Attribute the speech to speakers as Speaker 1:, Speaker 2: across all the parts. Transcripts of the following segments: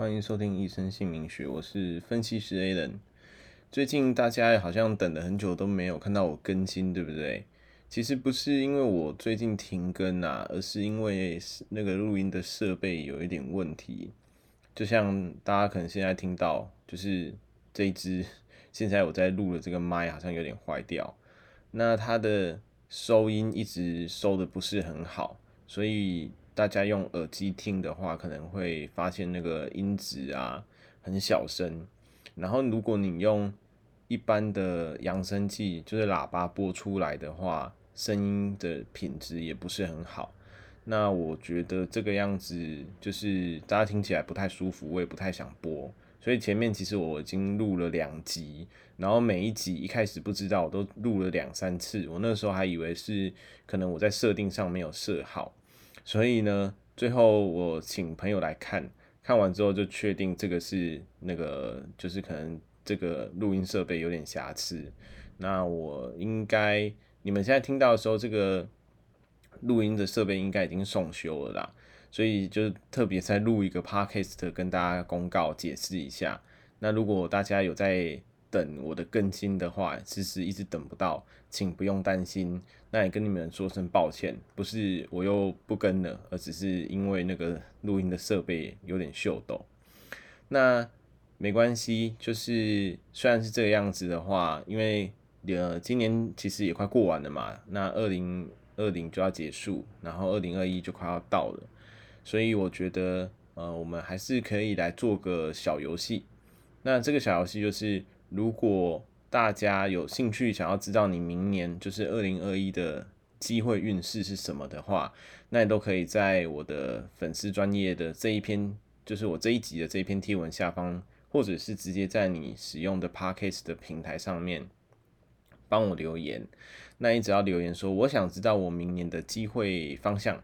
Speaker 1: 欢迎收听《一生姓名学》，我是分析师 Alan。最近大家好像等了很久都没有看到我更新，对不对？其实不是因为我最近停更啊，而是因为那个录音的设备有一点问题。就像大家可能现在听到，就是这一支 现在我在录的这个麦好像有点坏掉，那它的收音一直收的不是很好，所以。大家用耳机听的话，可能会发现那个音质啊很小声。然后，如果你用一般的扬声器，就是喇叭播出来的话，声音的品质也不是很好。那我觉得这个样子就是大家听起来不太舒服，我也不太想播。所以前面其实我已经录了两集，然后每一集一开始不知道，我都录了两三次。我那时候还以为是可能我在设定上没有设好。所以呢，最后我请朋友来看，看完之后就确定这个是那个，就是可能这个录音设备有点瑕疵。那我应该，你们现在听到的时候，这个录音的设备应该已经送修了啦。所以就特别再录一个 podcast 跟大家公告解释一下。那如果大家有在等我的更新的话，其实一直等不到，请不用担心。那也跟你们说声抱歉，不是我又不更了，而只是因为那个录音的设备有点秀逗。那没关系，就是虽然是这个样子的话，因为呃今年其实也快过完了嘛，那二零二零就要结束，然后二零二一就快要到了，所以我觉得呃我们还是可以来做个小游戏。那这个小游戏就是。如果大家有兴趣想要知道你明年就是二零二一的机会运势是什么的话，那你都可以在我的粉丝专业的这一篇，就是我这一集的这一篇贴文下方，或者是直接在你使用的 Podcast 的平台上面帮我留言。那你只要留言说我想知道我明年的机会方向，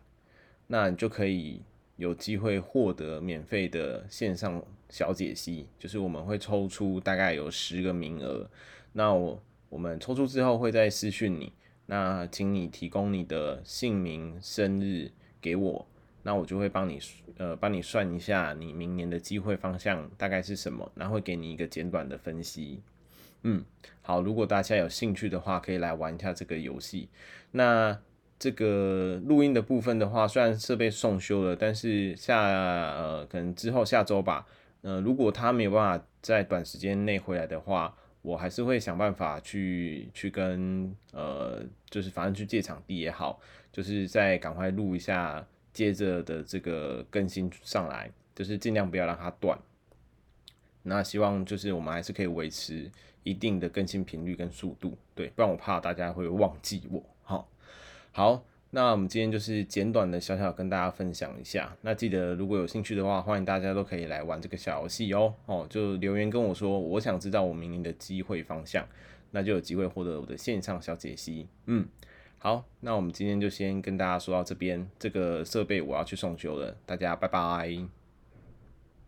Speaker 1: 那你就可以有机会获得免费的线上。小解析就是我们会抽出大概有十个名额，那我我们抽出之后会再私讯你，那请你提供你的姓名、生日给我，那我就会帮你呃帮你算一下你明年的机会方向大概是什么，然后会给你一个简短的分析。嗯，好，如果大家有兴趣的话，可以来玩一下这个游戏。那这个录音的部分的话，虽然设备送修了，但是下呃可能之后下周吧。呃，如果他没有办法在短时间内回来的话，我还是会想办法去去跟呃，就是反正去借场地也好，就是再赶快录一下接着的这个更新上来，就是尽量不要让它断。那希望就是我们还是可以维持一定的更新频率跟速度，对，不然我怕大家会忘记我。好，好。那我们今天就是简短的小小跟大家分享一下。那记得如果有兴趣的话，欢迎大家都可以来玩这个小游戏哦。哦，就留言跟我说，我想知道我明年的机会方向，那就有机会获得我的线上小解析。嗯，好，那我们今天就先跟大家说到这边。这个设备我要去送修了，大家拜拜。